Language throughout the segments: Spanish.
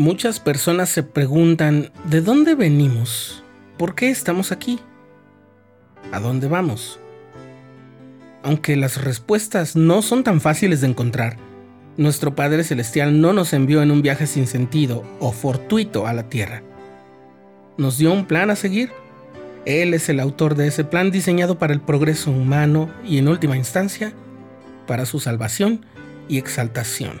Muchas personas se preguntan, ¿de dónde venimos? ¿Por qué estamos aquí? ¿A dónde vamos? Aunque las respuestas no son tan fáciles de encontrar, nuestro Padre Celestial no nos envió en un viaje sin sentido o fortuito a la Tierra. Nos dio un plan a seguir. Él es el autor de ese plan diseñado para el progreso humano y en última instancia, para su salvación y exaltación.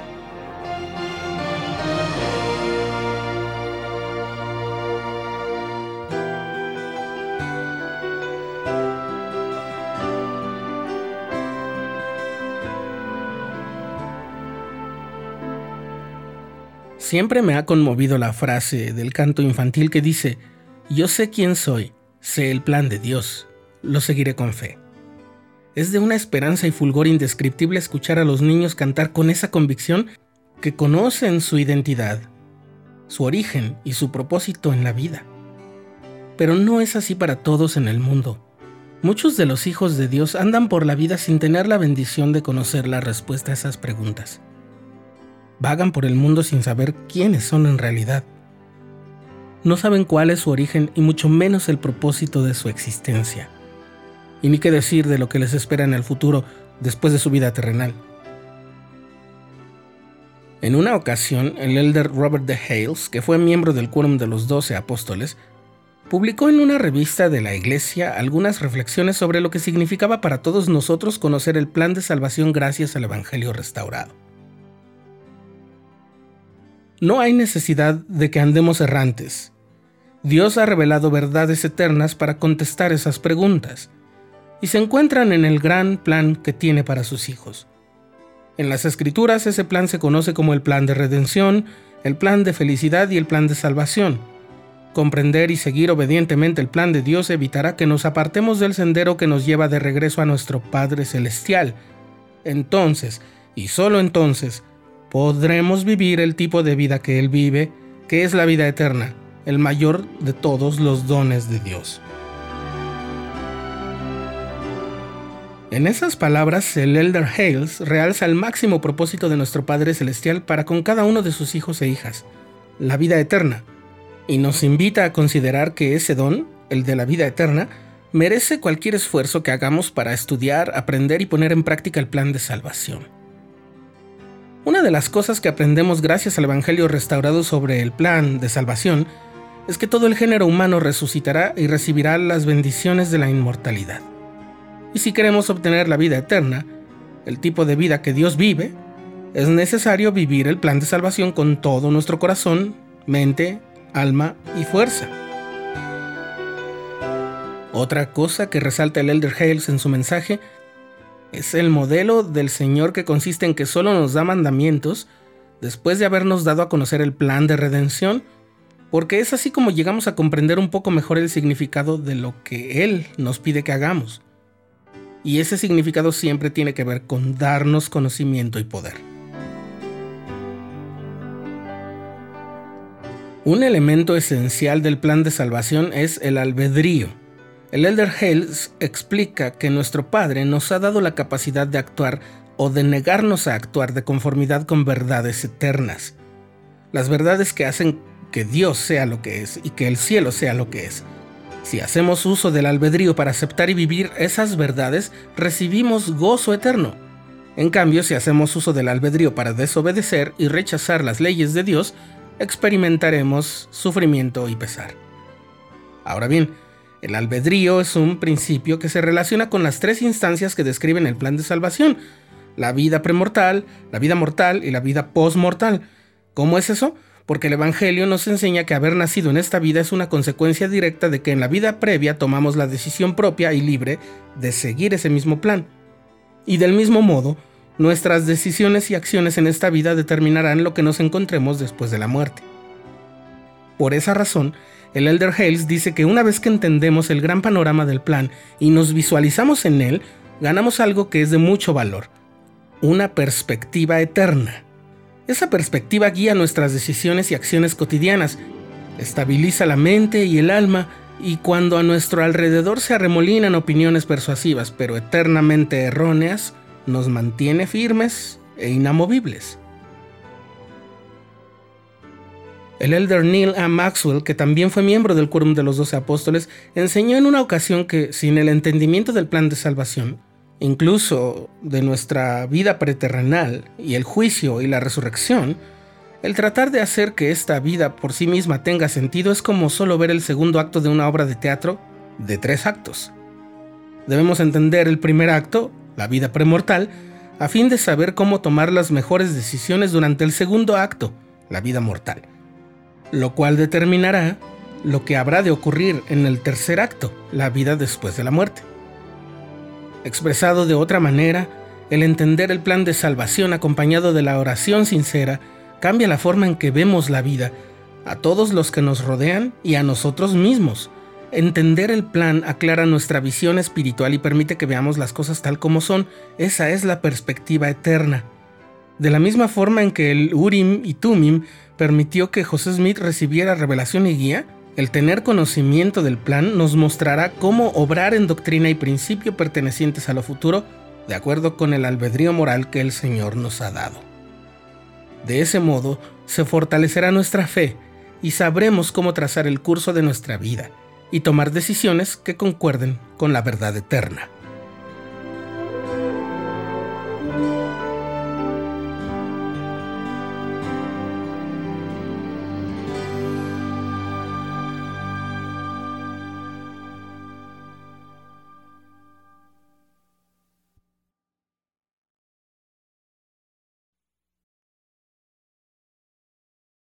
Siempre me ha conmovido la frase del canto infantil que dice, yo sé quién soy, sé el plan de Dios, lo seguiré con fe. Es de una esperanza y fulgor indescriptible escuchar a los niños cantar con esa convicción que conocen su identidad, su origen y su propósito en la vida. Pero no es así para todos en el mundo. Muchos de los hijos de Dios andan por la vida sin tener la bendición de conocer la respuesta a esas preguntas vagan por el mundo sin saber quiénes son en realidad. No saben cuál es su origen y mucho menos el propósito de su existencia. Y ni qué decir de lo que les espera en el futuro después de su vida terrenal. En una ocasión, el elder Robert de Hales, que fue miembro del Quórum de los Doce Apóstoles, publicó en una revista de la Iglesia algunas reflexiones sobre lo que significaba para todos nosotros conocer el plan de salvación gracias al Evangelio restaurado. No hay necesidad de que andemos errantes. Dios ha revelado verdades eternas para contestar esas preguntas, y se encuentran en el gran plan que tiene para sus hijos. En las escrituras ese plan se conoce como el plan de redención, el plan de felicidad y el plan de salvación. Comprender y seguir obedientemente el plan de Dios evitará que nos apartemos del sendero que nos lleva de regreso a nuestro Padre Celestial. Entonces, y solo entonces, podremos vivir el tipo de vida que Él vive, que es la vida eterna, el mayor de todos los dones de Dios. En esas palabras, el Elder Hales realza el máximo propósito de nuestro Padre Celestial para con cada uno de sus hijos e hijas, la vida eterna, y nos invita a considerar que ese don, el de la vida eterna, merece cualquier esfuerzo que hagamos para estudiar, aprender y poner en práctica el plan de salvación. Una de las cosas que aprendemos gracias al Evangelio restaurado sobre el plan de salvación es que todo el género humano resucitará y recibirá las bendiciones de la inmortalidad. Y si queremos obtener la vida eterna, el tipo de vida que Dios vive, es necesario vivir el plan de salvación con todo nuestro corazón, mente, alma y fuerza. Otra cosa que resalta el Elder Hales en su mensaje es el modelo del Señor que consiste en que solo nos da mandamientos después de habernos dado a conocer el plan de redención, porque es así como llegamos a comprender un poco mejor el significado de lo que Él nos pide que hagamos. Y ese significado siempre tiene que ver con darnos conocimiento y poder. Un elemento esencial del plan de salvación es el albedrío. El Elder Hales explica que nuestro Padre nos ha dado la capacidad de actuar o de negarnos a actuar de conformidad con verdades eternas. Las verdades que hacen que Dios sea lo que es y que el cielo sea lo que es. Si hacemos uso del albedrío para aceptar y vivir esas verdades, recibimos gozo eterno. En cambio, si hacemos uso del albedrío para desobedecer y rechazar las leyes de Dios, experimentaremos sufrimiento y pesar. Ahora bien, el albedrío es un principio que se relaciona con las tres instancias que describen el plan de salvación, la vida premortal, la vida mortal y la vida postmortal. ¿Cómo es eso? Porque el Evangelio nos enseña que haber nacido en esta vida es una consecuencia directa de que en la vida previa tomamos la decisión propia y libre de seguir ese mismo plan. Y del mismo modo, nuestras decisiones y acciones en esta vida determinarán lo que nos encontremos después de la muerte. Por esa razón, el Elder Hales dice que una vez que entendemos el gran panorama del plan y nos visualizamos en él, ganamos algo que es de mucho valor, una perspectiva eterna. Esa perspectiva guía nuestras decisiones y acciones cotidianas, estabiliza la mente y el alma, y cuando a nuestro alrededor se arremolinan opiniones persuasivas pero eternamente erróneas, nos mantiene firmes e inamovibles. El elder Neil A. Maxwell, que también fue miembro del Quórum de los Doce Apóstoles, enseñó en una ocasión que sin el entendimiento del plan de salvación, incluso de nuestra vida preterrenal y el juicio y la resurrección, el tratar de hacer que esta vida por sí misma tenga sentido es como solo ver el segundo acto de una obra de teatro de tres actos. Debemos entender el primer acto, la vida premortal, a fin de saber cómo tomar las mejores decisiones durante el segundo acto, la vida mortal lo cual determinará lo que habrá de ocurrir en el tercer acto, la vida después de la muerte. Expresado de otra manera, el entender el plan de salvación acompañado de la oración sincera cambia la forma en que vemos la vida, a todos los que nos rodean y a nosotros mismos. Entender el plan aclara nuestra visión espiritual y permite que veamos las cosas tal como son. Esa es la perspectiva eterna. De la misma forma en que el Urim y Tumim permitió que José Smith recibiera revelación y guía, el tener conocimiento del plan nos mostrará cómo obrar en doctrina y principio pertenecientes a lo futuro de acuerdo con el albedrío moral que el Señor nos ha dado. De ese modo se fortalecerá nuestra fe y sabremos cómo trazar el curso de nuestra vida y tomar decisiones que concuerden con la verdad eterna.